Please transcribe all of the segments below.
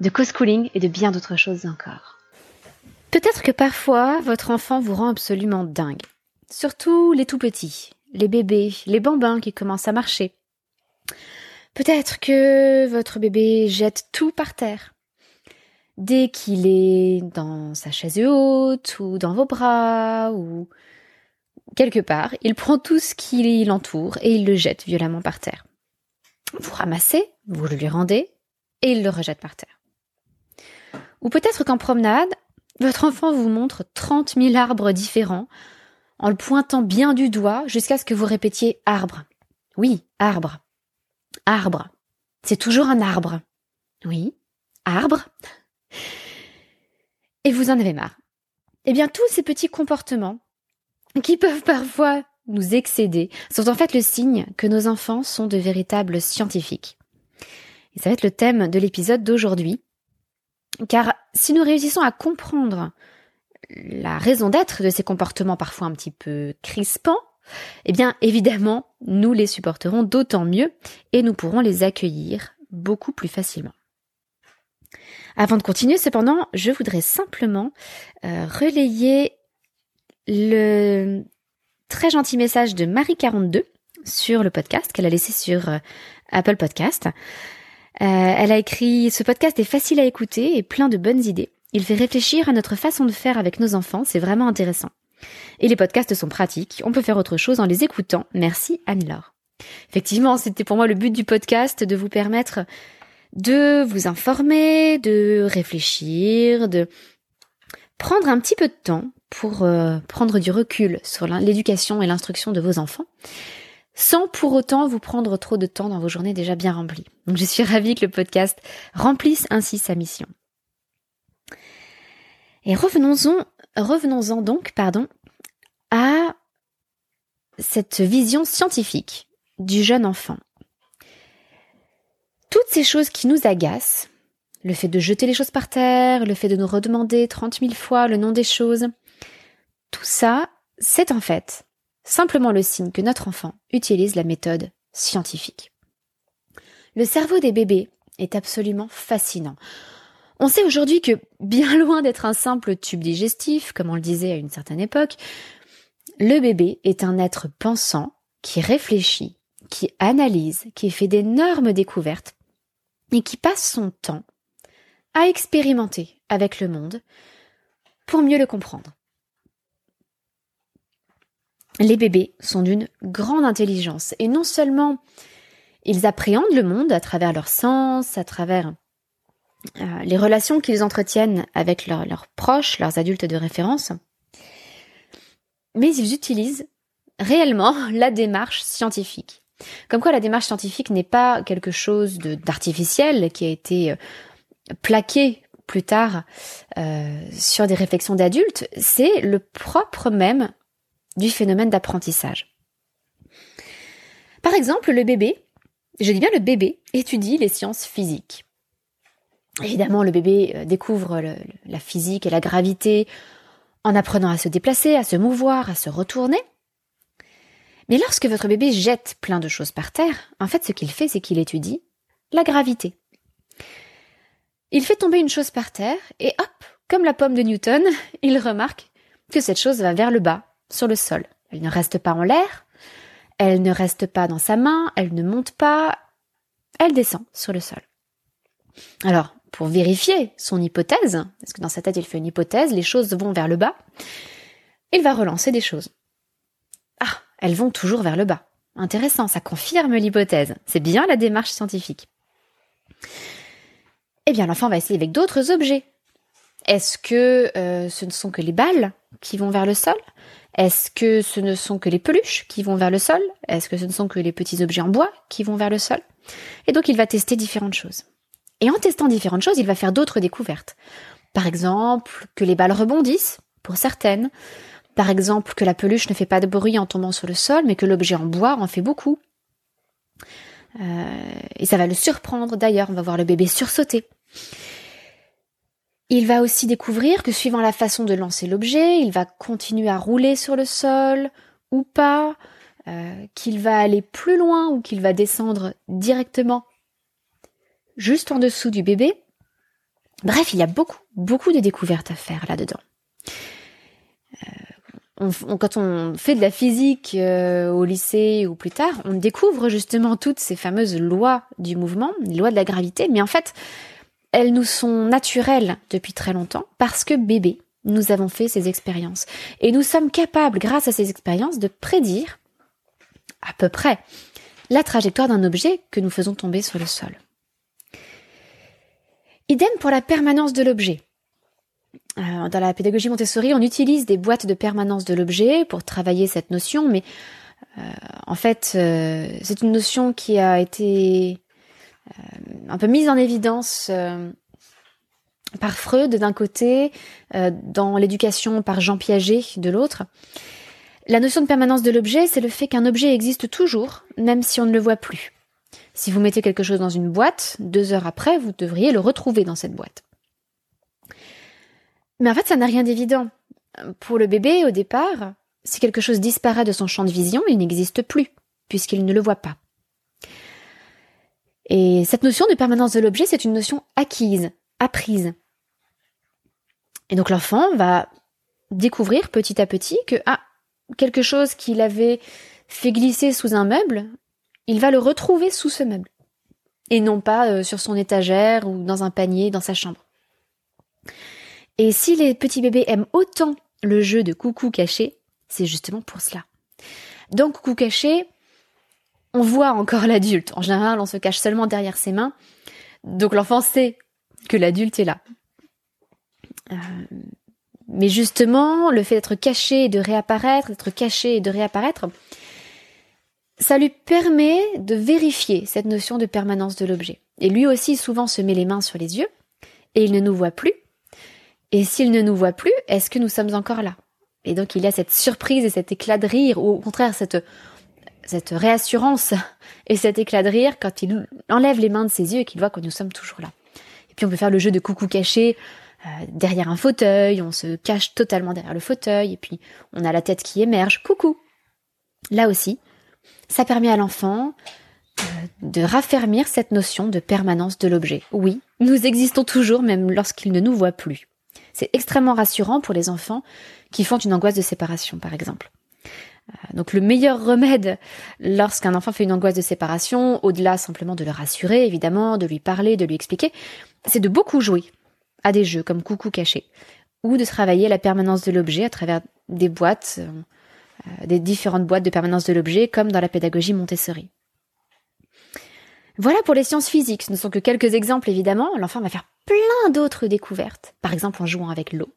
de co-schooling et de bien d'autres choses encore. Peut-être que parfois, votre enfant vous rend absolument dingue. Surtout les tout petits, les bébés, les bambins qui commencent à marcher. Peut-être que votre bébé jette tout par terre. Dès qu'il est dans sa chaise haute ou dans vos bras ou quelque part, il prend tout ce qui l'entoure et il le jette violemment par terre. Vous ramassez, vous le lui rendez et il le rejette par terre. Ou peut-être qu'en promenade, votre enfant vous montre 30 000 arbres différents en le pointant bien du doigt jusqu'à ce que vous répétiez arbre. Oui, arbre. Arbre. C'est toujours un arbre. Oui, arbre. Et vous en avez marre. Eh bien, tous ces petits comportements qui peuvent parfois nous excéder sont en fait le signe que nos enfants sont de véritables scientifiques. Et ça va être le thème de l'épisode d'aujourd'hui. Car si nous réussissons à comprendre la raison d'être de ces comportements parfois un petit peu crispants, eh bien évidemment, nous les supporterons d'autant mieux et nous pourrons les accueillir beaucoup plus facilement. Avant de continuer, cependant, je voudrais simplement euh, relayer le très gentil message de Marie42 sur le podcast qu'elle a laissé sur euh, Apple Podcast. Euh, elle a écrit Ce podcast est facile à écouter et plein de bonnes idées. Il fait réfléchir à notre façon de faire avec nos enfants, c'est vraiment intéressant. Et les podcasts sont pratiques, on peut faire autre chose en les écoutant. Merci Anne-Laure. Effectivement, c'était pour moi le but du podcast de vous permettre de vous informer, de réfléchir, de prendre un petit peu de temps pour euh, prendre du recul sur l'éducation et l'instruction de vos enfants sans pour autant vous prendre trop de temps dans vos journées déjà bien remplies. Donc je suis ravie que le podcast remplisse ainsi sa mission. Et revenons-en, revenons-en donc, pardon, à cette vision scientifique du jeune enfant. Toutes ces choses qui nous agacent, le fait de jeter les choses par terre, le fait de nous redemander trente mille fois le nom des choses, tout ça, c'est en fait simplement le signe que notre enfant utilise la méthode scientifique. Le cerveau des bébés est absolument fascinant. On sait aujourd'hui que, bien loin d'être un simple tube digestif, comme on le disait à une certaine époque, le bébé est un être pensant qui réfléchit, qui analyse, qui fait d'énormes découvertes et qui passe son temps à expérimenter avec le monde pour mieux le comprendre. Les bébés sont d'une grande intelligence et non seulement ils appréhendent le monde à travers leurs sens, à travers euh, les relations qu'ils entretiennent avec leurs proches, leurs adultes de référence, mais ils utilisent réellement la démarche scientifique. Comme quoi la démarche scientifique n'est pas quelque chose d'artificiel qui a été euh, plaqué plus tard euh, sur des réflexions d'adultes, c'est le propre même du phénomène d'apprentissage. Par exemple, le bébé, je dis bien le bébé, étudie les sciences physiques. Évidemment, le bébé euh, découvre la physique et la gravité en apprenant à se déplacer, à se mouvoir, à se retourner. Mais lorsque votre bébé jette plein de choses par terre, en fait, ce qu'il fait, c'est qu'il étudie la gravité. Il fait tomber une chose par terre et hop, comme la pomme de Newton, il remarque que cette chose va vers le bas, sur le sol. Elle ne reste pas en l'air, elle ne reste pas dans sa main, elle ne monte pas, elle descend sur le sol. Alors, pour vérifier son hypothèse, parce que dans sa tête il fait une hypothèse, les choses vont vers le bas, il va relancer des choses. Ah, elles vont toujours vers le bas. Intéressant, ça confirme l'hypothèse. C'est bien la démarche scientifique. Eh bien, l'enfant va essayer avec d'autres objets. Est-ce que euh, ce ne sont que les balles qui vont vers le sol? Est-ce que ce ne sont que les peluches qui vont vers le sol? Est-ce que ce ne sont que les petits objets en bois qui vont vers le sol? Et donc il va tester différentes choses. Et en testant différentes choses, il va faire d'autres découvertes. Par exemple, que les balles rebondissent, pour certaines. Par exemple, que la peluche ne fait pas de bruit en tombant sur le sol, mais que l'objet en bois en fait beaucoup. Euh, et ça va le surprendre d'ailleurs, on va voir le bébé sursauter. Il va aussi découvrir que suivant la façon de lancer l'objet, il va continuer à rouler sur le sol ou pas, euh, qu'il va aller plus loin ou qu'il va descendre directement juste en dessous du bébé. Bref, il y a beaucoup, beaucoup de découvertes à faire là-dedans. Euh, quand on fait de la physique euh, au lycée ou plus tard, on découvre justement toutes ces fameuses lois du mouvement, les lois de la gravité, mais en fait, elles nous sont naturelles depuis très longtemps parce que bébé, nous avons fait ces expériences. Et nous sommes capables, grâce à ces expériences, de prédire à peu près la trajectoire d'un objet que nous faisons tomber sur le sol. Idem pour la permanence de l'objet. Euh, dans la pédagogie Montessori, on utilise des boîtes de permanence de l'objet pour travailler cette notion, mais euh, en fait, euh, c'est une notion qui a été un peu mise en évidence par Freud d'un côté, dans l'éducation par Jean Piaget de l'autre. La notion de permanence de l'objet, c'est le fait qu'un objet existe toujours, même si on ne le voit plus. Si vous mettez quelque chose dans une boîte, deux heures après, vous devriez le retrouver dans cette boîte. Mais en fait, ça n'a rien d'évident. Pour le bébé, au départ, si quelque chose disparaît de son champ de vision, il n'existe plus, puisqu'il ne le voit pas. Et cette notion de permanence de l'objet, c'est une notion acquise, apprise. Et donc l'enfant va découvrir petit à petit que, ah, quelque chose qu'il avait fait glisser sous un meuble, il va le retrouver sous ce meuble. Et non pas euh, sur son étagère ou dans un panier dans sa chambre. Et si les petits bébés aiment autant le jeu de coucou caché, c'est justement pour cela. Donc coucou caché, on voit encore l'adulte. En général, on se cache seulement derrière ses mains. Donc l'enfant sait que l'adulte est là. Euh, mais justement, le fait d'être caché et de réapparaître, d'être caché et de réapparaître, ça lui permet de vérifier cette notion de permanence de l'objet. Et lui aussi souvent se met les mains sur les yeux et il ne nous voit plus. Et s'il ne nous voit plus, est-ce que nous sommes encore là? Et donc il y a cette surprise et cet éclat de rire, ou au contraire cette, cette réassurance et cet éclat de rire quand il enlève les mains de ses yeux et qu'il voit que nous sommes toujours là. Et puis on peut faire le jeu de coucou caché euh, derrière un fauteuil, on se cache totalement derrière le fauteuil, et puis on a la tête qui émerge, coucou. Là aussi, ça permet à l'enfant euh, de raffermir cette notion de permanence de l'objet. Oui, nous existons toujours même lorsqu'il ne nous voit plus. C'est extrêmement rassurant pour les enfants qui font une angoisse de séparation, par exemple. Donc le meilleur remède lorsqu'un enfant fait une angoisse de séparation, au-delà simplement de le rassurer, évidemment, de lui parler, de lui expliquer, c'est de beaucoup jouer à des jeux comme Coucou caché, ou de travailler la permanence de l'objet à travers des boîtes, euh, euh, des différentes boîtes de permanence de l'objet, comme dans la pédagogie Montessori. Voilà pour les sciences physiques. Ce ne sont que quelques exemples, évidemment. L'enfant va faire plein d'autres découvertes, par exemple en jouant avec l'eau.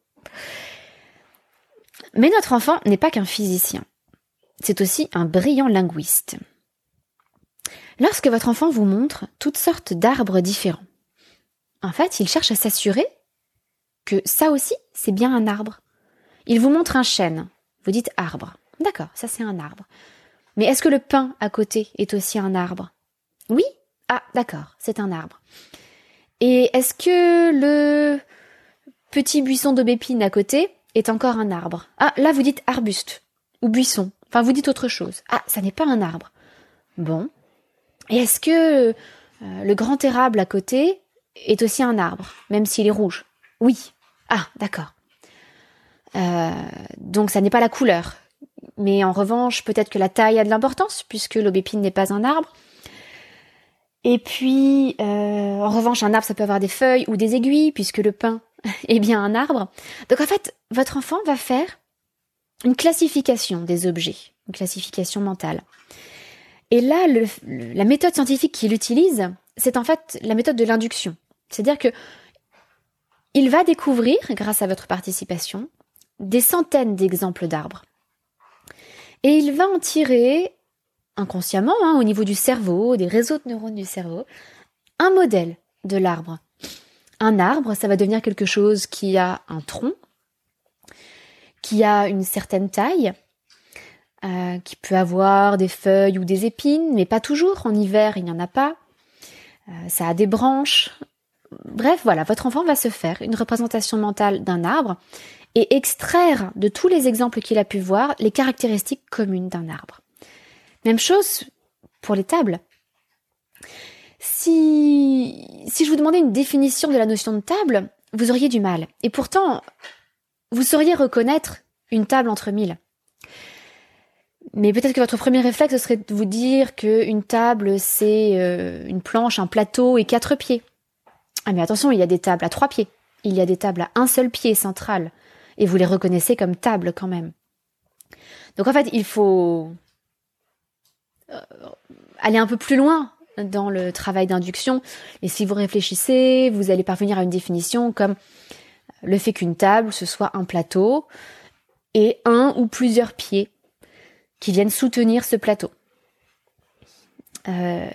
Mais notre enfant n'est pas qu'un physicien. C'est aussi un brillant linguiste. Lorsque votre enfant vous montre toutes sortes d'arbres différents, en fait, il cherche à s'assurer que ça aussi, c'est bien un arbre. Il vous montre un chêne. Vous dites arbre. D'accord, ça c'est un arbre. Mais est-ce que le pin à côté est aussi un arbre? Oui? Ah, d'accord, c'est un arbre. Et est-ce que le petit buisson d'aubépine à côté est encore un arbre? Ah, là vous dites arbuste ou buisson. Enfin, vous dites autre chose. Ah, ça n'est pas un arbre. Bon. Et est-ce que euh, le grand érable à côté est aussi un arbre, même s'il est rouge? Oui. Ah, d'accord. Euh, donc ça n'est pas la couleur. Mais en revanche, peut-être que la taille a de l'importance, puisque l'aubépine n'est pas un arbre. Et puis, euh, en revanche, un arbre, ça peut avoir des feuilles ou des aiguilles, puisque le pin est bien un arbre. Donc en fait, votre enfant va faire une classification des objets, une classification mentale. Et là, la méthode scientifique qu'il utilise, c'est en fait la méthode de l'induction. C'est-à-dire que il va découvrir, grâce à votre participation, des centaines d'exemples d'arbres. Et il va en tirer, inconsciemment, hein, au niveau du cerveau, des réseaux de neurones du cerveau, un modèle de l'arbre. Un arbre, ça va devenir quelque chose qui a un tronc, qui a une certaine taille, euh, qui peut avoir des feuilles ou des épines, mais pas toujours. En hiver, il n'y en a pas. Euh, ça a des branches. Bref, voilà, votre enfant va se faire une représentation mentale d'un arbre et extraire de tous les exemples qu'il a pu voir les caractéristiques communes d'un arbre. Même chose pour les tables. Si, si je vous demandais une définition de la notion de table, vous auriez du mal. Et pourtant, vous sauriez reconnaître une table entre mille. Mais peut-être que votre premier réflexe serait de vous dire qu'une table, c'est euh, une planche, un plateau et quatre pieds. Ah mais attention, il y a des tables à trois pieds. Il y a des tables à un seul pied central. Et vous les reconnaissez comme tables quand même. Donc en fait, il faut euh, aller un peu plus loin dans le travail d'induction. Et si vous réfléchissez, vous allez parvenir à une définition comme le fait qu'une table, ce soit un plateau et un ou plusieurs pieds qui viennent soutenir ce plateau. Euh,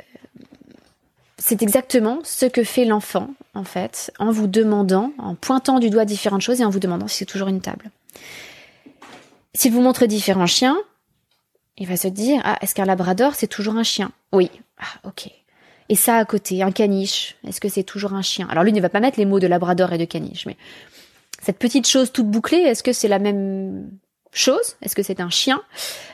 c'est exactement ce que fait l'enfant, en fait, en vous demandant, en pointant du doigt différentes choses et en vous demandant si c'est toujours une table. S'il vous montre différents chiens, il va se dire, ah, est-ce qu'un labrador, c'est toujours un chien? Oui. Ah, ok. Et ça à côté, un caniche, est-ce que c'est toujours un chien? Alors lui ne va pas mettre les mots de labrador et de caniche, mais cette petite chose toute bouclée, est-ce que c'est la même chose? Est-ce que c'est un chien?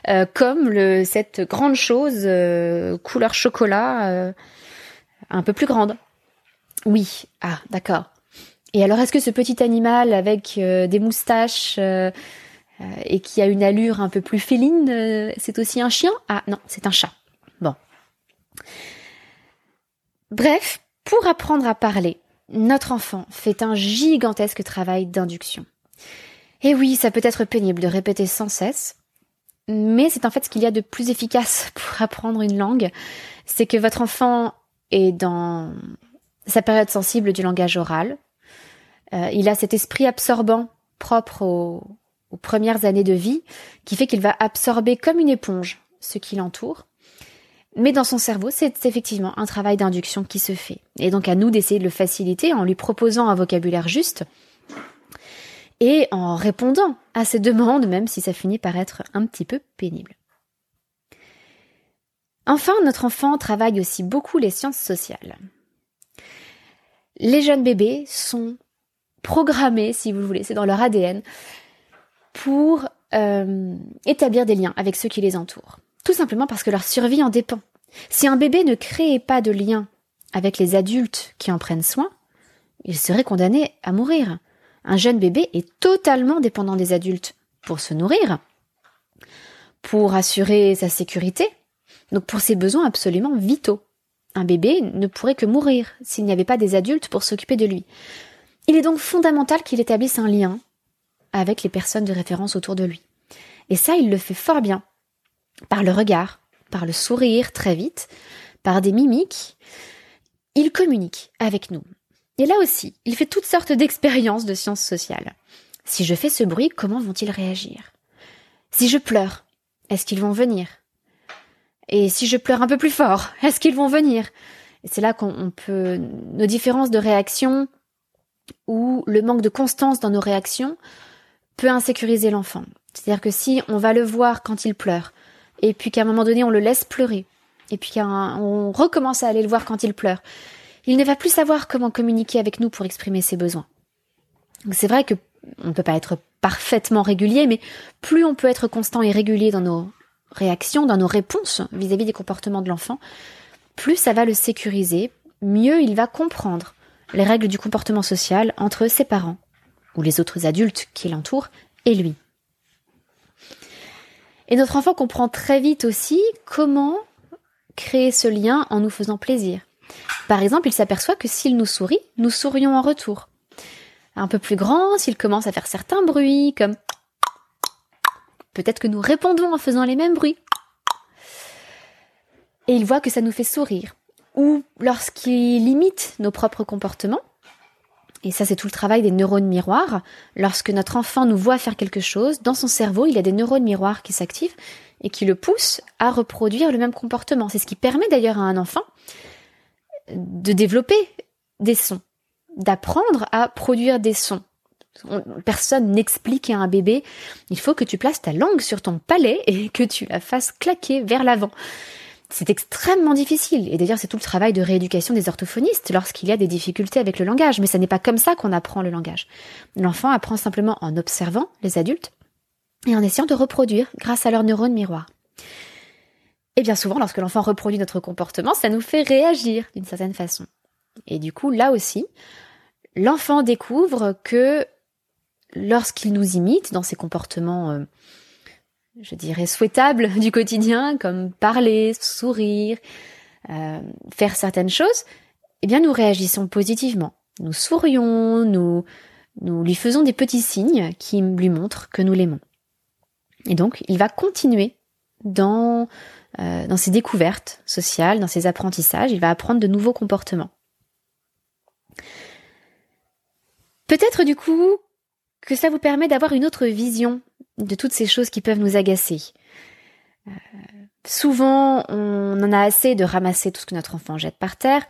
Euh, Comme cette grande chose euh, couleur chocolat euh, un peu plus grande. Oui. Ah, d'accord. Et alors, est-ce que ce petit animal avec des moustaches et qui a une allure un peu plus féline, c'est aussi un chien? Ah non, c'est un chat. Bon. Bref, pour apprendre à parler, notre enfant fait un gigantesque travail d'induction. Et oui, ça peut être pénible de répéter sans cesse, mais c'est en fait ce qu'il y a de plus efficace pour apprendre une langue, c'est que votre enfant est dans sa période sensible du langage oral. Euh, il a cet esprit absorbant propre aux, aux premières années de vie qui fait qu'il va absorber comme une éponge ce qui l'entoure. Mais dans son cerveau, c'est effectivement un travail d'induction qui se fait. Et donc à nous d'essayer de le faciliter en lui proposant un vocabulaire juste et en répondant à ses demandes, même si ça finit par être un petit peu pénible. Enfin, notre enfant travaille aussi beaucoup les sciences sociales. Les jeunes bébés sont programmés, si vous voulez, c'est dans leur ADN, pour euh, établir des liens avec ceux qui les entourent. Tout simplement parce que leur survie en dépend. Si un bébé ne créait pas de lien avec les adultes qui en prennent soin, il serait condamné à mourir. Un jeune bébé est totalement dépendant des adultes pour se nourrir, pour assurer sa sécurité, donc pour ses besoins absolument vitaux. Un bébé ne pourrait que mourir s'il n'y avait pas des adultes pour s'occuper de lui. Il est donc fondamental qu'il établisse un lien avec les personnes de référence autour de lui. Et ça, il le fait fort bien, par le regard, par le sourire très vite, par des mimiques. Il communique avec nous. Et là aussi, il fait toutes sortes d'expériences de sciences sociales. Si je fais ce bruit, comment vont-ils réagir? Si je pleure, est-ce qu'ils vont venir? Et si je pleure un peu plus fort, est-ce qu'ils vont venir? Et c'est là qu'on peut nos différences de réaction ou le manque de constance dans nos réactions peut insécuriser l'enfant. C'est-à-dire que si on va le voir quand il pleure, et puis qu'à un moment donné on le laisse pleurer, et puis qu'on recommence à aller le voir quand il pleure, il ne va plus savoir comment communiquer avec nous pour exprimer ses besoins. C'est vrai que on ne peut pas être parfaitement régulier, mais plus on peut être constant et régulier dans nos réactions, dans nos réponses vis-à-vis des comportements de l'enfant, plus ça va le sécuriser, mieux il va comprendre les règles du comportement social entre ses parents ou les autres adultes qui l'entourent et lui. Et notre enfant comprend très vite aussi comment créer ce lien en nous faisant plaisir. Par exemple, il s'aperçoit que s'il nous sourit, nous sourions en retour. Un peu plus grand, s'il commence à faire certains bruits, comme peut-être que nous répondons en faisant les mêmes bruits. Et il voit que ça nous fait sourire. Ou lorsqu'il imite nos propres comportements, et ça c'est tout le travail des neurones miroirs, lorsque notre enfant nous voit faire quelque chose, dans son cerveau, il y a des neurones miroirs qui s'activent et qui le poussent à reproduire le même comportement. C'est ce qui permet d'ailleurs à un enfant de développer des sons, d'apprendre à produire des sons. Personne n'explique à un bébé, il faut que tu places ta langue sur ton palais et que tu la fasses claquer vers l'avant. C'est extrêmement difficile. Et d'ailleurs, c'est tout le travail de rééducation des orthophonistes lorsqu'il y a des difficultés avec le langage. Mais ce n'est pas comme ça qu'on apprend le langage. L'enfant apprend simplement en observant les adultes et en essayant de reproduire grâce à leurs neurones miroirs. Et bien souvent, lorsque l'enfant reproduit notre comportement, ça nous fait réagir d'une certaine façon. Et du coup, là aussi, l'enfant découvre que lorsqu'il nous imite dans ses comportements, euh, je dirais, souhaitables du quotidien, comme parler, sourire, euh, faire certaines choses, eh bien nous réagissons positivement. Nous sourions, nous, nous lui faisons des petits signes qui lui montrent que nous l'aimons. Et donc, il va continuer dans, euh, dans ses découvertes sociales, dans ses apprentissages, il va apprendre de nouveaux comportements. Peut-être du coup que ça vous permet d'avoir une autre vision de toutes ces choses qui peuvent nous agacer. Euh, souvent, on en a assez de ramasser tout ce que notre enfant jette par terre.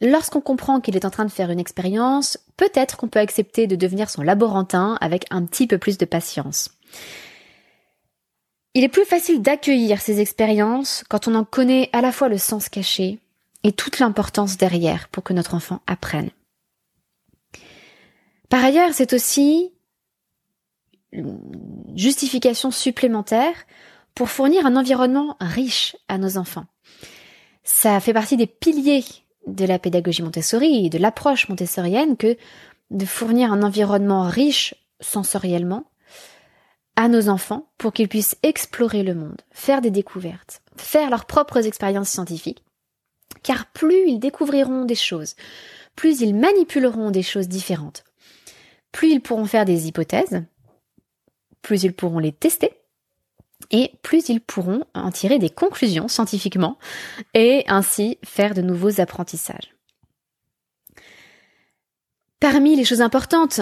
Lorsqu'on comprend qu'il est en train de faire une expérience, peut-être qu'on peut accepter de devenir son laborantin avec un petit peu plus de patience. Il est plus facile d'accueillir ces expériences quand on en connaît à la fois le sens caché et toute l'importance derrière pour que notre enfant apprenne. Par ailleurs, c'est aussi une justification supplémentaire pour fournir un environnement riche à nos enfants. Ça fait partie des piliers de la pédagogie Montessori et de l'approche montessorienne que de fournir un environnement riche sensoriellement à nos enfants pour qu'ils puissent explorer le monde, faire des découvertes, faire leurs propres expériences scientifiques. Car plus ils découvriront des choses, plus ils manipuleront des choses différentes, plus ils pourront faire des hypothèses, plus ils pourront les tester, et plus ils pourront en tirer des conclusions scientifiquement, et ainsi faire de nouveaux apprentissages. Parmi les choses importantes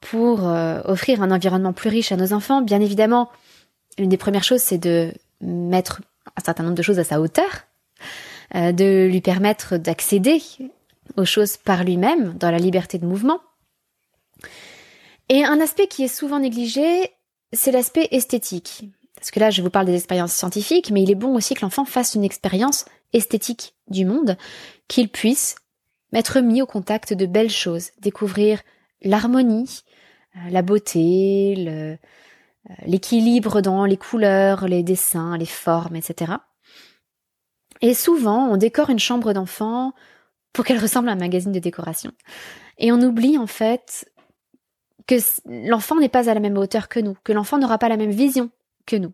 pour euh, offrir un environnement plus riche à nos enfants, bien évidemment, une des premières choses, c'est de mettre un certain nombre de choses à sa hauteur, euh, de lui permettre d'accéder aux choses par lui-même, dans la liberté de mouvement. Et un aspect qui est souvent négligé, c'est l'aspect esthétique. Parce que là, je vous parle des expériences scientifiques, mais il est bon aussi que l'enfant fasse une expérience esthétique du monde, qu'il puisse être mis au contact de belles choses, découvrir l'harmonie, euh, la beauté, euh, l'équilibre dans les couleurs, les dessins, les formes, etc. Et souvent, on décore une chambre d'enfant pour qu'elle ressemble à un magazine de décoration. Et on oublie en fait que l'enfant n'est pas à la même hauteur que nous, que l'enfant n'aura pas la même vision que nous.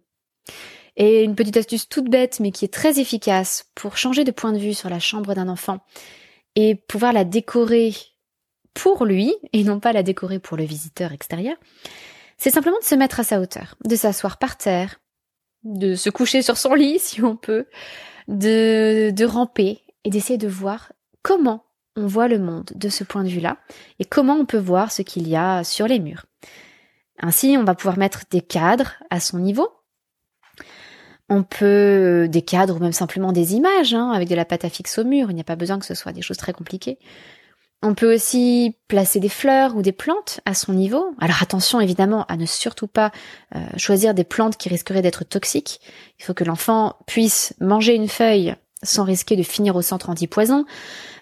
Et une petite astuce toute bête, mais qui est très efficace pour changer de point de vue sur la chambre d'un enfant et pouvoir la décorer pour lui et non pas la décorer pour le visiteur extérieur, c'est simplement de se mettre à sa hauteur, de s'asseoir par terre, de se coucher sur son lit si on peut, de, de ramper et d'essayer de voir comment on voit le monde de ce point de vue-là et comment on peut voir ce qu'il y a sur les murs. Ainsi, on va pouvoir mettre des cadres à son niveau. On peut des cadres ou même simplement des images hein, avec de la pâte à fixe au mur. Il n'y a pas besoin que ce soit des choses très compliquées. On peut aussi placer des fleurs ou des plantes à son niveau. Alors attention évidemment à ne surtout pas euh, choisir des plantes qui risqueraient d'être toxiques. Il faut que l'enfant puisse manger une feuille sans risquer de finir au centre antipoison.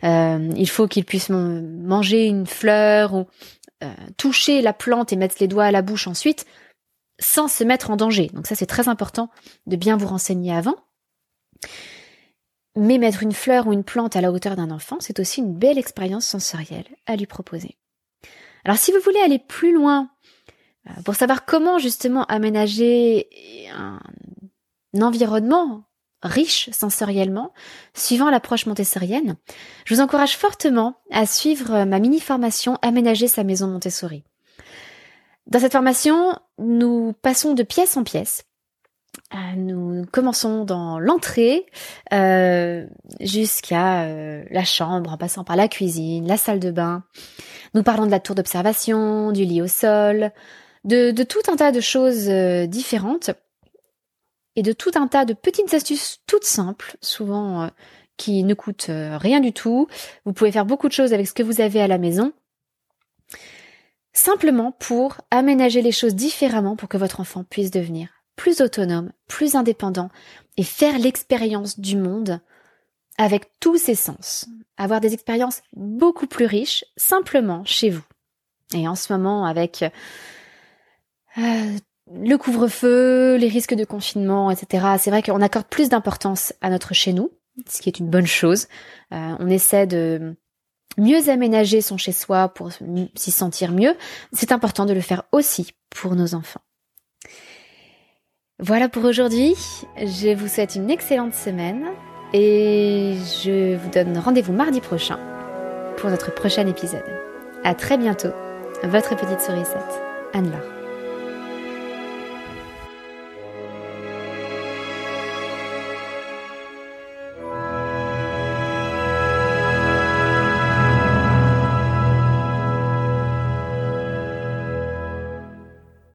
Euh, il faut qu'il puisse manger une fleur ou euh, toucher la plante et mettre les doigts à la bouche ensuite sans se mettre en danger. Donc ça c'est très important de bien vous renseigner avant. Mais mettre une fleur ou une plante à la hauteur d'un enfant, c'est aussi une belle expérience sensorielle à lui proposer. Alors si vous voulez aller plus loin, euh, pour savoir comment justement aménager un environnement riche sensoriellement, suivant l'approche montessorienne, je vous encourage fortement à suivre ma mini-formation Aménager sa maison Montessori. Dans cette formation, nous passons de pièce en pièce. Euh, nous commençons dans l'entrée euh, jusqu'à euh, la chambre, en passant par la cuisine, la salle de bain. Nous parlons de la tour d'observation, du lit au sol, de, tout un tas de choses différentes et de tout un tas de petites astuces toutes simples, souvent euh, qui ne coûtent euh, rien du tout. Vous pouvez faire beaucoup de choses avec ce que vous avez à la maison simplement pour aménager les choses différemment pour que votre enfant puisse devenir plus autonome, plus indépendant et faire l'expérience du monde avec tous ses sens. Avoir des expériences beaucoup plus riches simplement chez vous. Et en ce moment, avec euh, le couvre-feu, les risques de confinement, etc., c'est vrai qu'on accorde plus d'importance à notre chez nous, ce qui est une bonne chose. Euh, on essaie de mieux aménager son chez-soi pour s'y sentir mieux. C'est important de le faire aussi pour nos enfants. Voilà pour aujourd'hui. Je vous souhaite une excellente semaine et je vous donne rendez-vous mardi prochain pour notre prochain épisode. À très bientôt. Votre petite sourisette, Anne-Laure.